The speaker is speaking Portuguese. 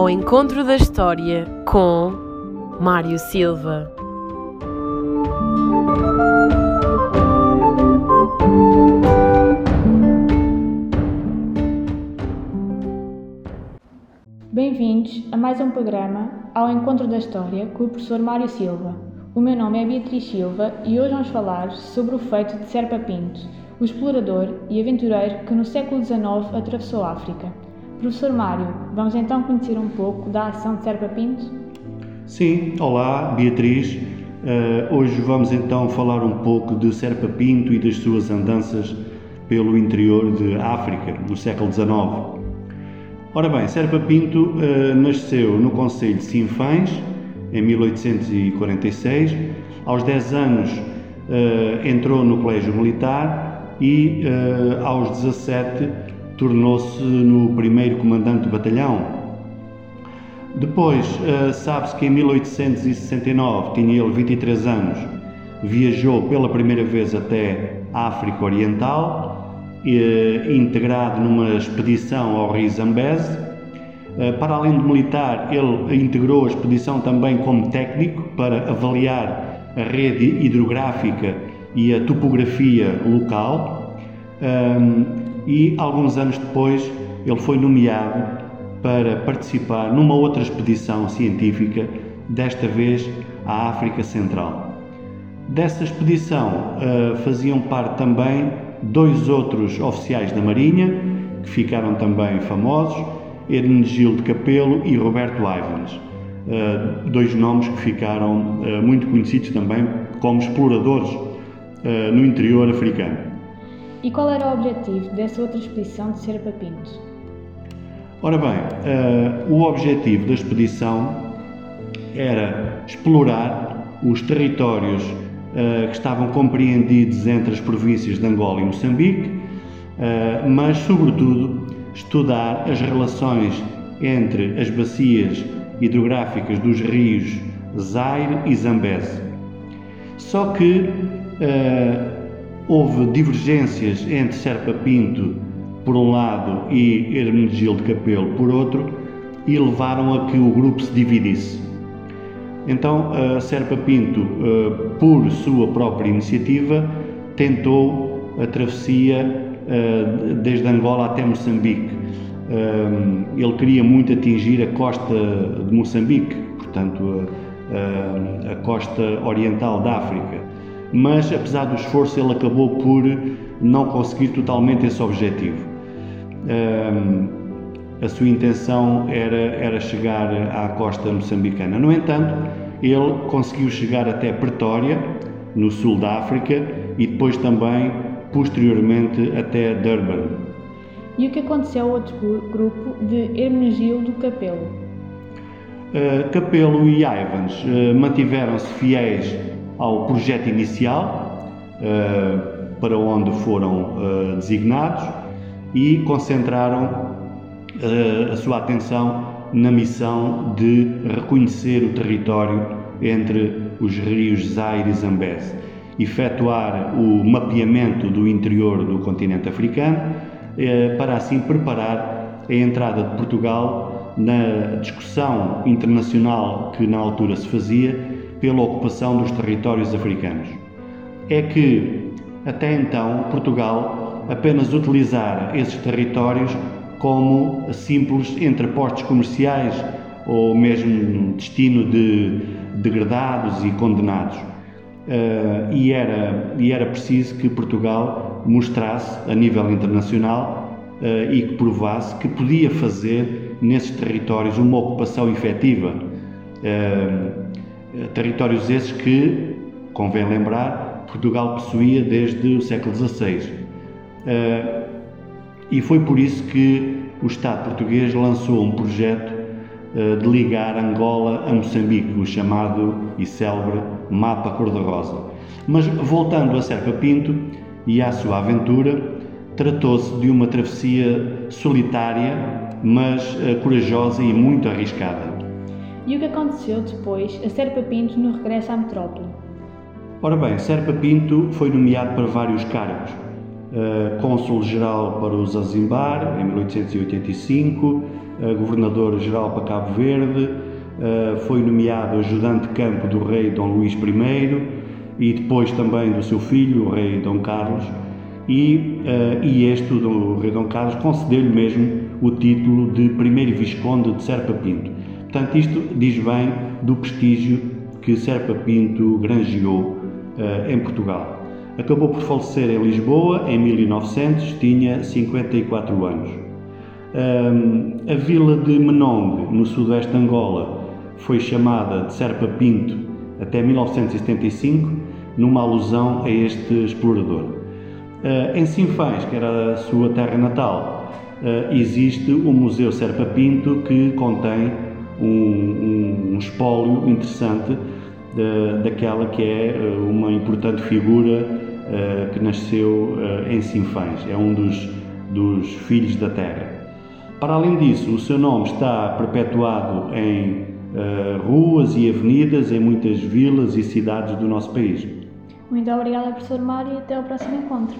ao encontro da história com Mário Silva. Bem-vindos a mais um programa Ao Encontro da História com o professor Mário Silva. O meu nome é Beatriz Silva e hoje vamos falar sobre o feito de Serpa Pinto, o explorador e aventureiro que no século XIX atravessou a África. Professor Mário, vamos então conhecer um pouco da ação de Serpa Pinto? Sim, olá Beatriz. Uh, hoje vamos então falar um pouco de Serpa Pinto e das suas andanças pelo interior de África no século XIX. Ora bem, Serpa Pinto uh, nasceu no Conselho de Sinfãs em 1846. Aos 10 anos uh, entrou no Colégio Militar e aos 17 tornou-se no primeiro comandante do batalhão. Depois, uh, sabe-se que em 1869, tinha ele 23 anos, viajou pela primeira vez até África Oriental, uh, integrado numa expedição ao rio Zambeze. Uh, para além de militar, ele integrou a expedição também como técnico para avaliar a rede hidrográfica e a topografia local. E alguns anos depois ele foi nomeado para participar numa outra expedição científica, desta vez à África Central. Dessa expedição uh, faziam parte também dois outros oficiais da Marinha, que ficaram também famosos, Hermenegildo Capelo e Roberto Ivans, uh, dois nomes que ficaram uh, muito conhecidos também como exploradores no interior africano. E qual era o objetivo dessa outra expedição de Serpa Pinto? Ora bem, uh, o objetivo da expedição era explorar os territórios uh, que estavam compreendidos entre as províncias de Angola e Moçambique, uh, mas, sobretudo, estudar as relações entre as bacias hidrográficas dos rios Zaire e Zambeze. Só que houve divergências entre Serpa Pinto por um lado e Hermenegildo Capelo por outro e levaram a que o grupo se dividisse. Então, a Serpa Pinto, eh, por sua própria iniciativa, tentou a travessia eh, desde Angola até Moçambique. Eh, ele queria muito atingir a costa de Moçambique, portanto, a, costa oriental da África mas apesar do esforço ele acabou por não conseguir totalmente esse objetivo. a sua intenção era, era chegar à costa moçambicana. No entanto, ele conseguiu chegar até Pretória, no sul da África, e depois também, posteriormente, até Durban. E o que aconteceu ao outro grupo de Hermenegildo Capelo? Uh, Capelo e Ivans uh, mantiveram-se fiéis ao projeto inicial, uh, para onde foram uh, designados, e concentraram uh, a sua atenção na missão de reconhecer o território entre os rios Zaire e Zambeze, efetuar o mapeamento do interior do continente africano, para assim preparar a entrada de Portugal na discussão internacional que na altura se fazia pela ocupação dos territórios africanos. É que, até então, Portugal apenas utilizara esses territórios como simples entrepostos comerciais ou mesmo destino de degradados e condenados. Uh, e, era, e era preciso que Portugal mostrasse a nível internacional uh, e que provasse que podia fazer nesses territórios uma ocupação efetiva. Uh, territórios esses que, convém lembrar, Portugal possuía desde o século XVI. Eh, e foi por isso que o Estado português lançou um projeto eh, de ligar Angola a Moçambique, o chamado e célebre Mapa Cor-de-Rosa. Mas voltando a Serpa Pinto e à sua aventura, tratou-se de uma travessia solitária, mas corajosa e muito arriscada. E o que aconteceu depois a Serpa Pinto no regresso à metrópole? Ora bem, Serpa Pinto foi nomeado para vários cargos. Uh, Cônsul-Geral para o Zanzibar, em 1885, uh, governador-geral para Cabo Verde, foi nomeado ajudante de campo do rei Dom Luís I e depois também do seu filho, o rei Dom Carlos, e, e este, o rei Dom Carlos, concedeu-lhe mesmo o título de primeiro visconde de Serpa Pinto. Portanto, isto diz bem do prestígio que Serpa Pinto granjeou em Portugal. Acabou por falecer em Lisboa em 1900, tinha 54 anos. a vila de Menong, no sudoeste de Angola, foi chamada de Serpa Pinto até 1975, numa alusão a este explorador. Uh, em Sinfãs, que era a sua terra natal, uh, existe o Museu Serpa Pinto que contém um, um, espólio interessante daquela que é uh, uma importante figura uh, que nasceu uh, em Sinfãs, é um dos, dos filhos da terra. Para além disso, o seu nome está perpetuado em ruas e avenidas em muitas vilas e cidades do nosso país. Muito obrigada, professor Mário, e até ao próximo encontro.